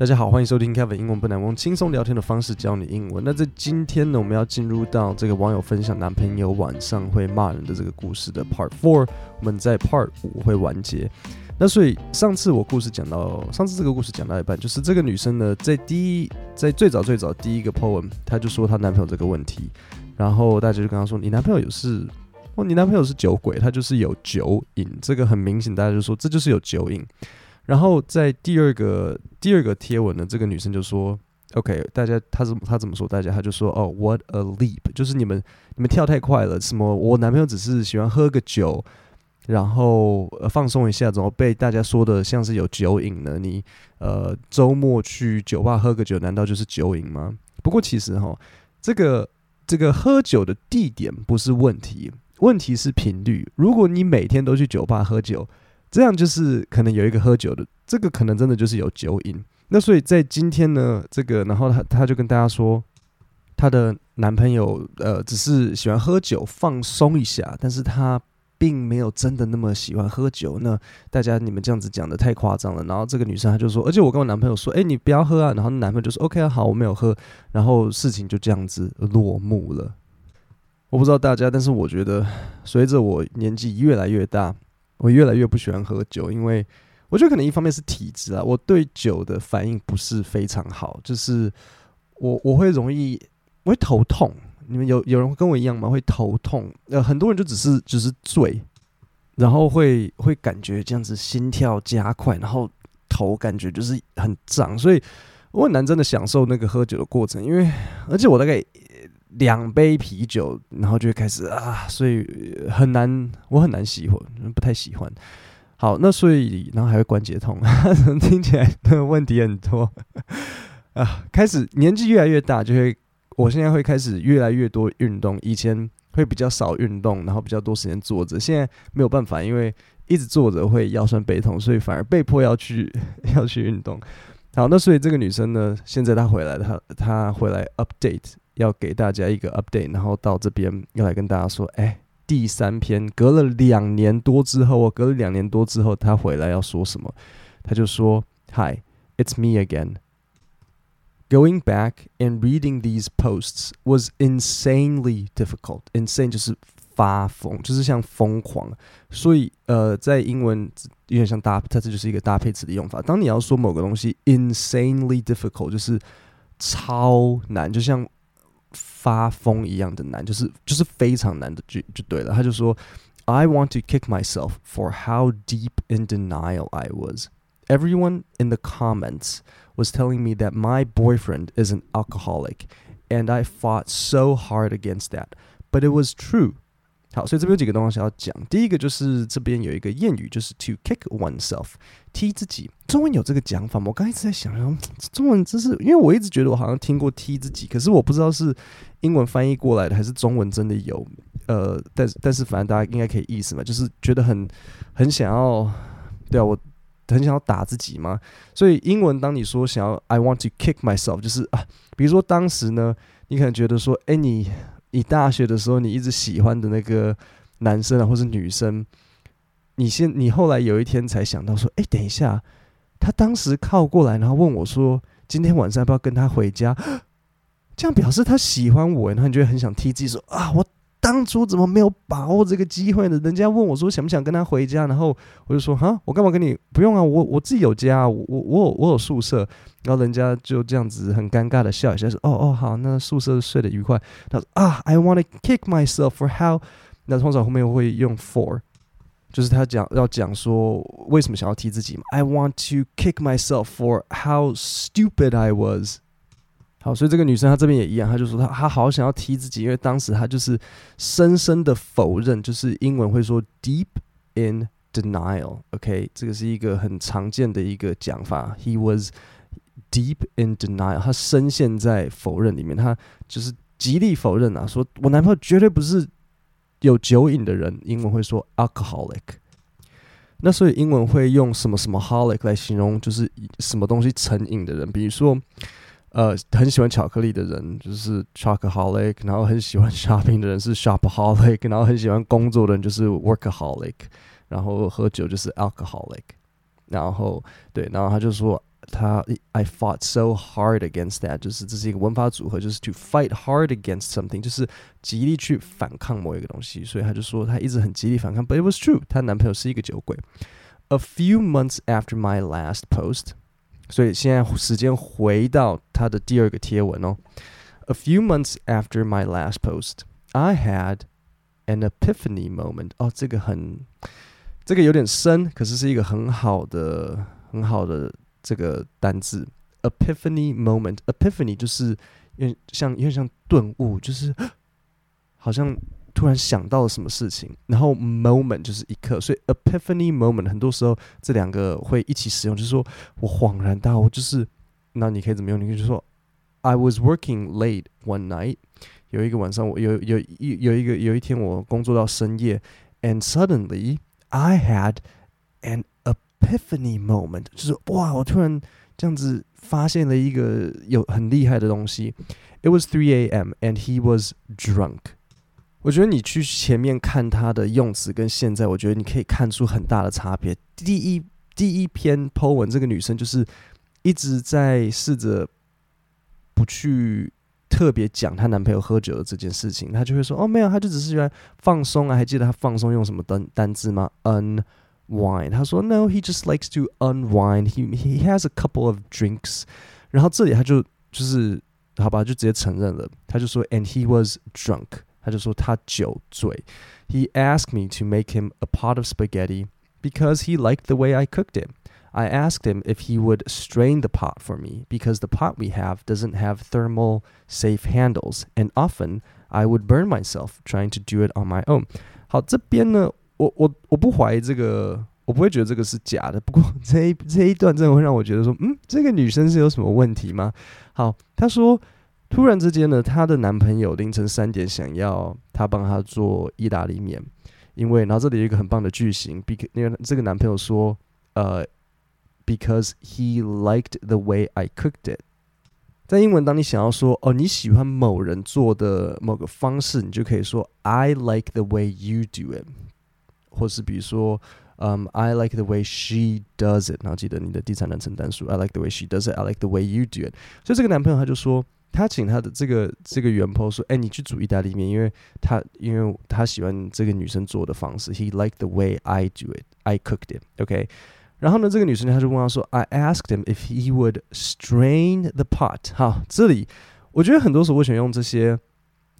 大家好，欢迎收听 Kevin 英文不难，用轻松聊天的方式教你英文。那在今天呢，我们要进入到这个网友分享男朋友晚上会骂人的这个故事的 Part Four，我们在 Part 五会完结。那所以上次我故事讲到，上次这个故事讲到一半，就是这个女生呢，在第一，在最早最早第一个 poem，她就说她男朋友这个问题，然后大家就跟她说，你男朋友有是，哦，你男朋友是酒鬼，他就是有酒瘾，这个很明显，大家就说这就是有酒瘾。然后在第二个第二个贴文呢，这个女生就说：“OK，大家，她怎么她怎么说？大家，她就说：‘哦，What a leap！’ 就是你们你们跳太快了。什么？我男朋友只是喜欢喝个酒，然后呃放松一下，怎么被大家说的像是有酒瘾呢？你呃周末去酒吧喝个酒，难道就是酒瘾吗？不过其实哈，这个这个喝酒的地点不是问题，问题是频率。如果你每天都去酒吧喝酒。”这样就是可能有一个喝酒的，这个可能真的就是有酒瘾。那所以在今天呢，这个然后她她就跟大家说，她的男朋友呃只是喜欢喝酒放松一下，但是他并没有真的那么喜欢喝酒。那大家你们这样子讲的太夸张了。然后这个女生她就说，而且我跟我男朋友说，哎，你不要喝啊。然后男朋友就说，OK 啊，好，我没有喝。然后事情就这样子落幕了。我不知道大家，但是我觉得随着我年纪越来越大。我越来越不喜欢喝酒，因为我觉得可能一方面是体质啊，我对酒的反应不是非常好，就是我我会容易我会头痛。你们有有人跟我一样吗？会头痛？呃，很多人就只是只是醉，然后会会感觉这样子心跳加快，然后头感觉就是很胀，所以我很难真的享受那个喝酒的过程，因为而且我大概。两杯啤酒，然后就会开始啊，所以很难，我很难喜欢，不太喜欢。好，那所以然后还会关节痛，听起来的问题很多啊。开始年纪越来越大，就会，我现在会开始越来越多运动，以前会比较少运动，然后比较多时间坐着，现在没有办法，因为一直坐着会腰酸背痛，所以反而被迫要去要去运动。好，那所以这个女生呢，现在她回来，她她回来 update。要给大家一个 update，然后到这边要来跟大家说，哎，第三篇隔了两年多之后，我隔了两年多之后，他回来要说什么？他就说：“Hi, it's me again. Going back and reading these posts was insanely difficult. Insane 就是发疯，就是像疯狂。所以，呃，在英文有点像搭，它这就是一个搭配词的用法。当你要说某个东西 insanely difficult，就是超难，就像。发疯一样的难，就是就是非常难的就就对了。他就说，I want to kick myself for how deep in denial I was. Everyone in the comments was telling me that my boyfriend is an alcoholic, and I fought so hard against that. But it was true. 好，所以这边有几个东西要讲。第一个就是这边有一个谚语，就是 to kick oneself，踢自己。 中文有这个讲法吗？我刚一直在想，中文真是因为我一直觉得我好像听过踢自己，可是我不知道是英文翻译过来的还是中文真的有。呃，但但是反正大家应该可以意思嘛，就是觉得很很想要，对啊，我很想要打自己嘛。所以英文当你说想要 I want to kick myself，就是啊，比如说当时呢，你可能觉得说，哎，你。你大学的时候，你一直喜欢的那个男生啊，或是女生，你先，你后来有一天才想到说，哎，等一下，他当时靠过来，然后问我说，今天晚上要不要跟他回家？这样表示他喜欢我，然后你就会很想踢自己说，啊，我。当初怎么没有把握这个机会呢？人家问我说想不想跟他回家，然后我就说哈，我干嘛跟你？不用啊，我我自己有家，我我我有我有宿舍。然后人家就这样子很尴尬的笑一下，说哦哦好，那宿舍睡得愉快。他说啊，I want to kick myself for how？那通常后面会用 for，就是他讲要讲说为什么想要踢自己嘛。I want to kick myself for how stupid I was。好，所以这个女生她这边也一样，她就说她她好想要踢自己，因为当时她就是深深的否认，就是英文会说 deep in denial。OK，这个是一个很常见的一个讲法。He was deep in denial，他深陷在否认里面，他就是极力否认啊，说我男朋友绝对不是有酒瘾的人。英文会说 alcoholic。那所以英文会用什么什么 holic 来形容，就是什么东西成瘾的人，比如说。呃，很喜欢巧克力的人就是 chocoholic，然后很喜欢 shopping 的人是 shopaholic，然后很喜欢工作的人就是 workaholic，然后喝酒就是 alcoholic，然后对，然后他就说他 I fought so hard against that，就是这是一个文法组合，就是 to fight hard against something，就是极力去反抗某一个东西。所以他就说他一直很极力反抗，but it was true，她男朋友是一个酒鬼。A few months after my last post，所以现在时间回到他的第二个贴文哦。A few months after my last post，I had an epiphany moment。哦，这个很，这个有点深，可是是一个很好的、很好的。 这个单字 epiphany moment，epiphany 就是有点像，有点像顿悟，就是 好像突然想到了什么事情。然后 moment 就是一刻，所以 epiphany moment 很多时候这两个会一起使用，就是说我恍然大悟，就是那你可以怎么用？你可以就说 I was working late one night，有一个晚上我有有一有一个有一天我工作到深夜，and suddenly I had an Epiphany moment 就是哇，我突然这样子发现了一个有很厉害的东西。It was 3 a.m. and he was drunk。我觉得你去前面看他的用词跟现在，我觉得你可以看出很大的差别。第一第一篇 po 文，这个女生就是一直在试着不去特别讲她男朋友喝酒的这件事情，她就会说哦没有，她就只是喜欢放松啊。还记得她放松用什么单单字吗？Un Wine，他说 No, he just likes to unwind. He he has a couple of drinks. 然后这里他就就是好吧，就直接承认了。他就说 And he was drunk. 他就说他酒醉。He asked me to make him a pot of spaghetti because he liked the way I cooked it. I asked him if he would strain the pot for me because the pot we have doesn't have thermal safe handles, and often I would burn myself trying to do it on my own. 好，这边呢。 我我我不怀疑这个，我不会觉得这个是假的。不过 这一这一段真的会让我觉得说，嗯，这个女生是有什么问题吗？好，她说，突然之间呢，她的男朋友凌晨三点想要她帮他做意大利面，因为然后这里有一个很棒的句型，because 因为这个男朋友说，呃，because he liked the way I cooked it。在英文，当你想要说哦你喜欢某人做的某个方式，你就可以说 I like the way you do it。或是比如说，嗯、，I like the way she does it。然后记得你的第三人称单数，I like the way she does it。I like the way you do it。所以这个男朋友他就说，他请他的这个这个原 po 说，哎，你去煮意大利面，因为他因为他喜欢这个女生做的方式。He like the way I do it. I cooked it. OK。然后呢，这个女生她就问他说，I asked him if he would strain the pot。好，这里我觉得很多时候我选用这些，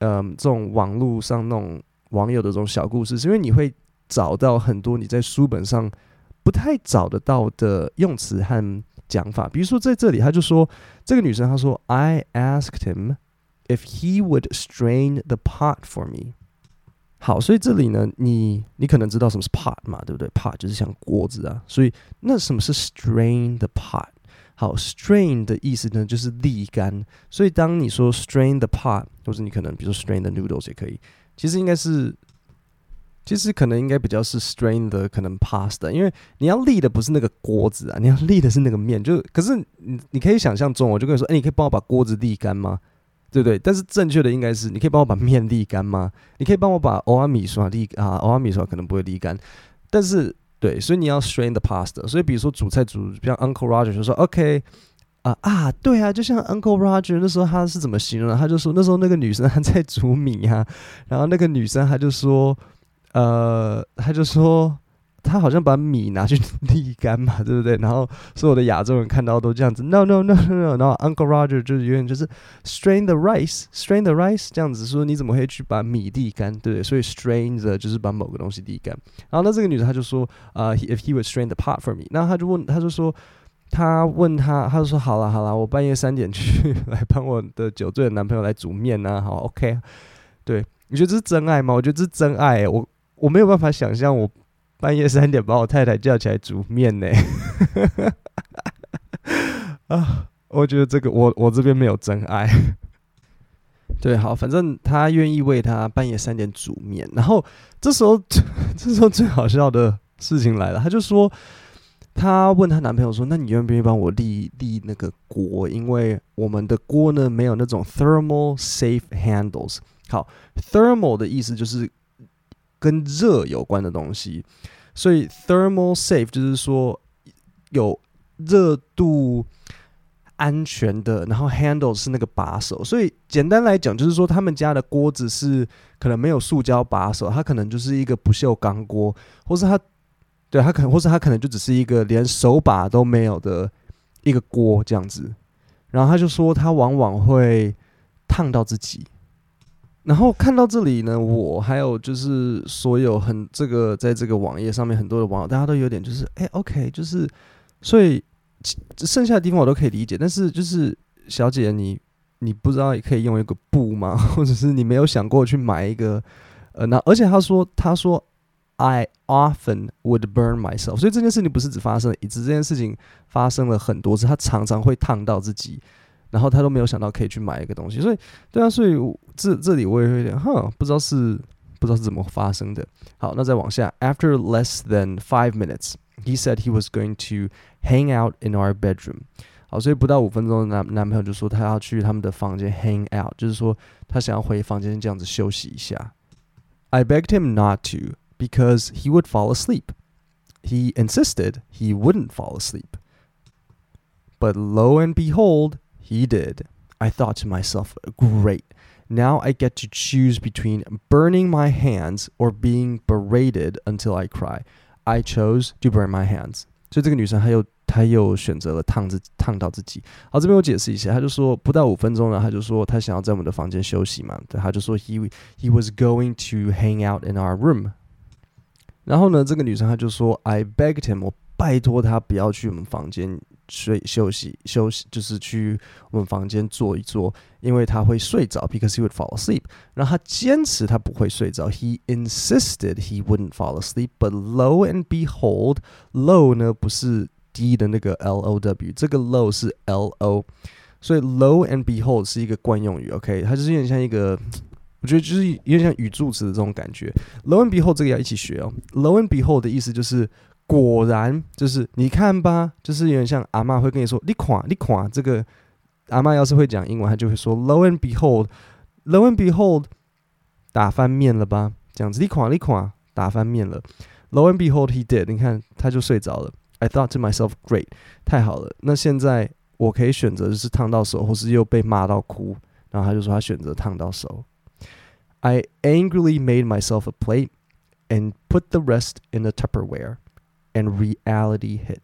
嗯，这种网络上那种网友的这种小故事，是因为你会。找到很多你在书本上不太找得到的用词和讲法，比如说在这里，他就说这个女生她说，I asked him if he would strain the pot for me。好，所以这里呢，你你可能知道什么是 pot 嘛，对不对？pot 就是像锅子啊，所以那什么是 strain the pot？好，strain 的意思呢就是沥干，所以当你说 strain the pot，或者你可能比如说 strain the noodles 也可以，其实应该是。其实可能应该比较是 strain 的可能 pasta，因为你要沥的不是那个锅子啊，你要沥的是那个面。就可是你你可以想象中，我就跟你说，哎，你可以帮我把锅子沥干吗？对不对？但是正确的应该是，你可以帮我把面沥干吗？你可以帮我把欧阿米刷沥啊，欧阿米刷可能不会沥干。但是对，所以你要 strain the pasta。所以比如说煮菜煮，像 Uncle Roger 就说 OK 啊啊，对啊，就像 Uncle Roger 那时候他是怎么形容的？他就说那时候那个女生还在煮米啊，然后那个女生他就说。呃，他就说他好像把米拿去沥干嘛，对不对？然后所有的亚洲人看到都这样子，no no no no no。然后 Uncle Roger 就是有点就是 strain the rice，strain the rice 这样子说，你怎么会去把米沥干，对不对？所以 strain the 就是把某个东西沥干。然后那这个女的她就说，呃，if he would strain the pot for me，然后他就问，他就说，他问他，他就说，好了好了，我半夜三点去 来帮我的酒醉的男朋友来煮面呐，好，OK。对，你觉得这是真爱吗？我觉得这是真爱、我。我没有办法想象，我半夜三点把我太太叫起来煮面呢。啊，我觉得这个我我这边没有真爱。对，好，反正他愿意为他半夜三点煮面，然后这时候 这时候最好笑的事情来了，他就说，他问他男朋友说：“那你愿不愿意帮我立立那个锅？因为我们的锅呢没有那种 thermal safe handles。好，thermal 的意思就是。”跟热有关的东西，所以 thermal safe 就是说有热度。安全的，然后 handle 是那个把手，所以简单来讲就是说，他们家的锅子是可能没有塑胶把手，它可能就是一个不锈钢锅，或是它，对，它可能，或是它可能就只是一个连手把都没有的一个锅这样子。然后他就说，他往往会烫到自己。然后看到这里呢，我还有就是所有很这个在这个网页上面很多的网友，大家都有点就是，哎，OK，就是所以。剩下的地方我都可以理解，但是就是小姐，你你不知道也可以用一个布吗？或者是你没有想过去买一个？呃，那而且他说他说 I often would burn myself，所以这件事情不是只发生了一次，这件事情发生了很多次，他常常会烫到自己，然后他都没有想到可以去买一个东西，所以对啊，所以这这里我也会有点哼，不知道是不知道是怎么发生的。好，那再往下，After less than five minutes。He said he was going to hang out in our bedroom。好，所以不到五分钟，男男朋友就说他要去他们的房间 hang out，就是说他想要回房间这样子休息一下。I begged him not to because he would fall asleep. He insisted he wouldn't fall asleep. But lo and behold, he did. I thought to myself, great. Now I get to choose between burning my hands or being berated until I cry. I chose to burn my hands。所以这个女生她又她又选择了烫自烫到自己。好，这边我解释一下，她就说不到五分钟呢，她就说她想要在我们的房间休息嘛，对，她就说 he he was going to hang out in our room。然后呢，这个女生她就说 I begged him，我拜托他不要去我们房间。 睡休息休息就是去我们房间坐一坐，因为他会睡着，because he would fall asleep。然后他坚持他不会睡着，he insisted he wouldn't fall asleep。But lo and behold，low 呢不是 d 的那个 l o w，这个 low 是 l o，所以 low and behold 是一个惯用语，OK，它就是有点像一个，我觉得就是有点像语助词的这种感觉。lo and behold 这个要一起学哦，lo and behold 的意思就是。果然就是你看吧，就是有点像阿嬷会跟你说“你看，你看”，这个阿嬷要是会讲英文，她就会说 “Lo and behold”，“Lo and behold”，打翻面了吧？这样子，你看，你看，打翻面了。“Lo and behold”，he did。你看，他就睡着了。I thought to myself, “Great，太好了。”那现在我可以选择就是烫到手，或是又被骂到哭。然后他就说他选择烫到手。I angrily made myself a plate and put the rest in a Tupperware. And reality hit。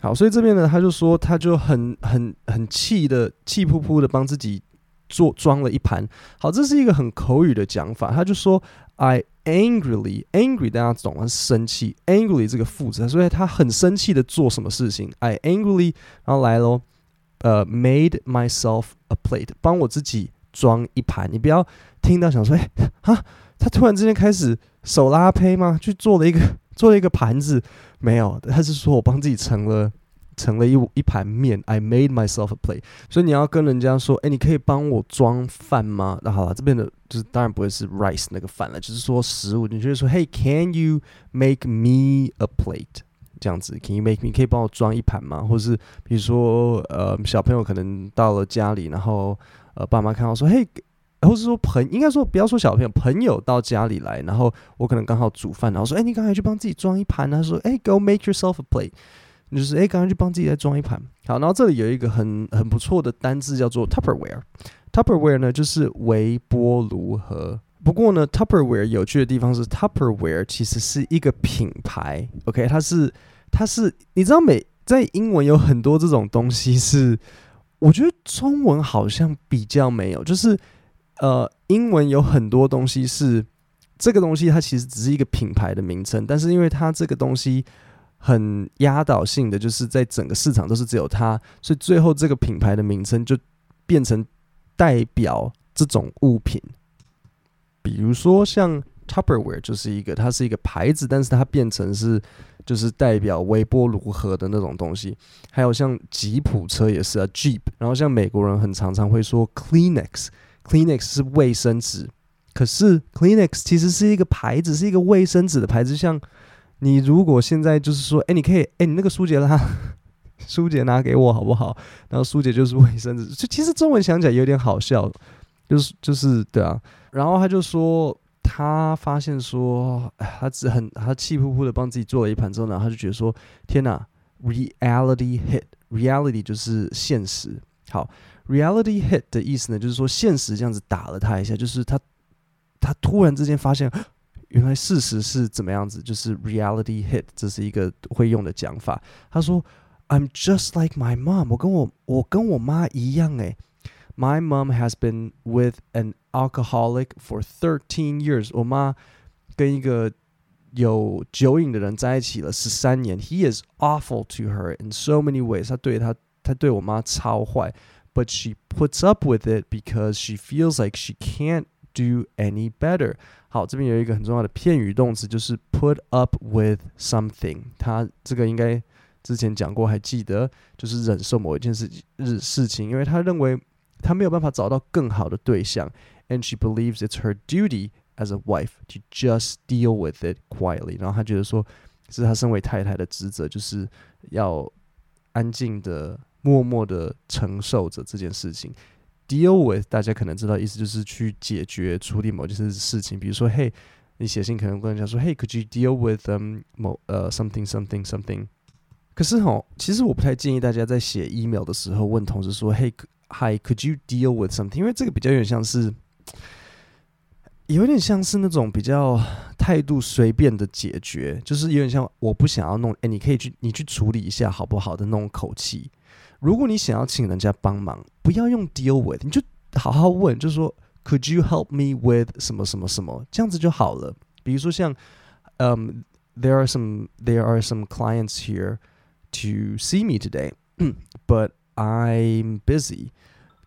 好，所以这边呢，他就说，他就很很很气的，气扑扑的帮自己做装了一盘。好，这是一个很口语的讲法。他就说，I angrily，angry 大家懂吗？生气，angry 这个副词，所以他很生气的做什么事情？I angrily，然后来喽，呃，made myself a plate，帮我自己装一盘。你不要听到想说，哎，哈，他突然之间开始手拉胚吗？去做了一个。做了一个盘子，没有，他是说我帮自己盛了盛了一一盘面，I made myself a plate。所以你要跟人家说，哎，你可以帮我装饭吗？那好了，这边的就是当然不会是 rice 那个饭了，就是说食物。你就会说，Hey，can you make me a plate？这样子，Can you make me？可以帮我装一盘吗？或是比如说，呃，小朋友可能到了家里，然后呃，爸妈看到说，嘿。或是说朋，应该说不要说小朋友，朋友到家里来，然后我可能刚好煮饭，然后说，哎，你刚才去帮自己装一盘。他说，哎，Go make yourself a plate，就是哎，刚才去帮自己再装一盘。好，然后这里有一个很很不错的单字叫做 Tupperware。Tupperware 呢就是微波炉盒。不过呢，Tupperware 有趣的地方是 Tupperware 其实是一个品牌。OK，它是它是你知道美在英文有很多这种东西是，我觉得中文好像比较没有，就是。呃，英文有很多东西是这个东西，它其实只是一个品牌的名称，但是因为它这个东西很压倒性的，就是在整个市场都是只有它，所以最后这个品牌的名称就变成代表这种物品。比如说像 Tupperware 就是一个，它是一个牌子，但是它变成是就是代表微波炉盒的那种东西。还有像吉普车也是啊，Jeep，然后像美国人很常常会说 Kleenex。Kleenex 是卫生纸，可是 Kleenex 其实是一个牌子，是一个卫生纸的牌子。像你如果现在就是说，哎，你可以，哎，你那个舒洁拉，舒洁拿给我好不好？然后舒洁就是卫生纸，就其实中文想起来有点好笑，就是就是对啊。然后他就说，他发现说，他只很他气呼呼的帮自己做了一盘之后呢，他就觉得说，天哪，reality hit，reality 就是现实。好，reality hit 的意思呢，就是说现实这样子打了他一下，就是他他突然之间发现，原来事实是怎么样子，就是 reality hit，这是一个会用的讲法。他说，I'm just like my mom，我跟我我跟我妈一样诶。My mom has been with an alcoholic for thirteen years，我妈跟一个有酒瘾的人在一起了十三年。He is awful to her in so many ways，他对他。他对我妈超坏 ，but she puts up with it because she feels like she can't do any better。好，这边有一个很重要的片语动词，就是 put up with something。他这个应该之前讲过，还记得，就是忍受某一件事日事情，因为他认为他没有办法找到更好的对象，and she believes it's her duty as a wife to just deal with it quietly。然后他觉得说，是他身为太太的职责，就是要安静的。 默默的承受着这件事情，deal with 大家可能知道意思就是去解决处理某件事事情，比如说，嘿，你写信可能跟人家说，嘿，could you deal with um 某呃 something something something？可是哦，其实我不太建议大家在写 email 的时候问同事说，嘿，hi，could you deal with something？因为这个比较有点像是。有点像是那种比较态度随便的解决，就是有点像我不想要弄，哎，你可以去你去处理一下好不好的那种口气。如果你想要请人家帮忙，不要用 deal with，你就好好问，就是说 Could you help me with 什么什么什么，这样子就好了。比如说像，嗯、，There are some there are some clients here to see me today, but I'm busy.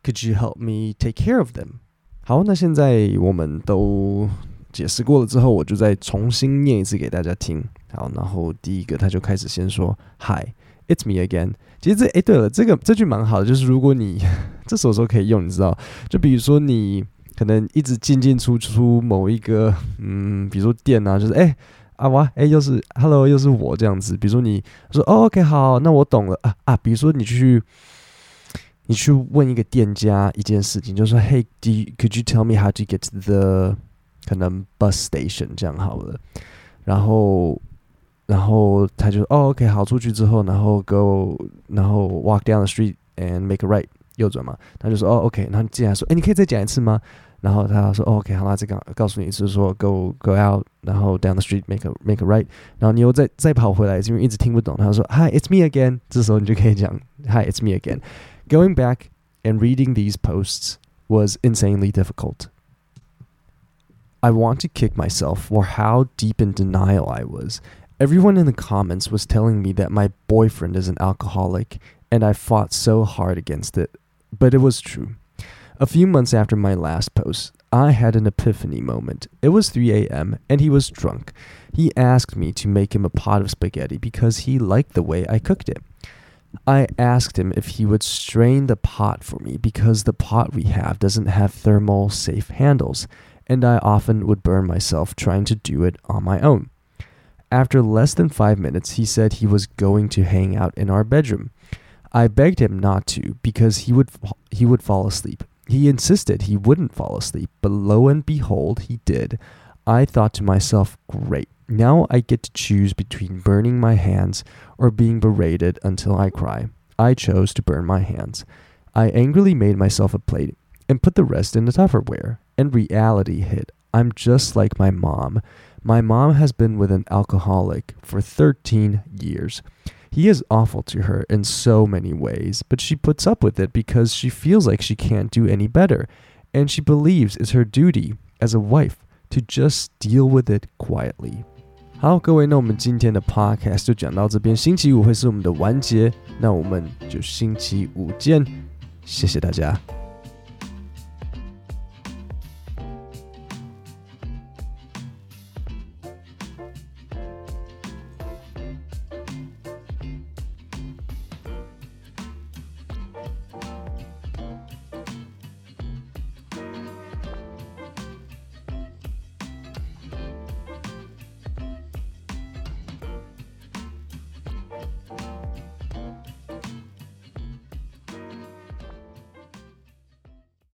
Could you help me take care of them? 好，那现在我们都解释过了之后，我就再重新念一次给大家听。好，然后第一个他就开始先说：“Hi, it's me again。”其实这诶，对了，这个这句蛮好的，就是如果你这时候可以用，你知道，就比如说你可能一直进进出出某一个，嗯，比如说店啊，就是诶，啊哇，诶，又是 Hello，又是我这样子。比如说你说哦，OK，好，那我懂了啊啊。比如说你去。你去问一个店家一件事情，就说：“Hey, do you, could you tell me how to get the 可能 bus station？” 这样好了。然后，然后他就说：“哦，OK，好。”出去之后，然后 go，然后 walk down the street and make a right，右转嘛。他就说：“哦，OK。”然后你接下来说：“哎，你可以再讲一次吗？”然后他说：“哦，OK，好，那再告告诉你一次，说 go go out，然后 down the street make a make a right。然后你又再再跑回来，因为一直听不懂。他说：“Hi, it's me again。”这时候你就可以讲：“Hi, it's me again。” Going back and reading these posts was insanely difficult. I want to kick myself for how deep in denial I was. Everyone in the comments was telling me that my boyfriend is an alcoholic, and I fought so hard against it. But it was true. A few months after my last post, I had an epiphany moment. It was 3 a.m., and he was drunk. He asked me to make him a pot of spaghetti because he liked the way I cooked it. I asked him if he would strain the pot for me because the pot we have doesn't have thermal safe handles, and I often would burn myself trying to do it on my own. After less than five minutes, he said he was going to hang out in our bedroom. I begged him not to because he would he would fall asleep. He insisted he wouldn't fall asleep, but lo and behold, he did. I thought to myself, great. Now I get to choose between burning my hands or being berated until I cry. I chose to burn my hands. I angrily made myself a plate and put the rest in the Tupperware. And reality hit. I'm just like my mom. My mom has been with an alcoholic for 13 years. He is awful to her in so many ways, but she puts up with it because she feels like she can't do any better. And she believes it's her duty as a wife to just deal with it quietly. 好，各位，那我们今天的 podcast 就讲到这边。星期五会是我们的完结，那我们就星期五见，谢谢大家。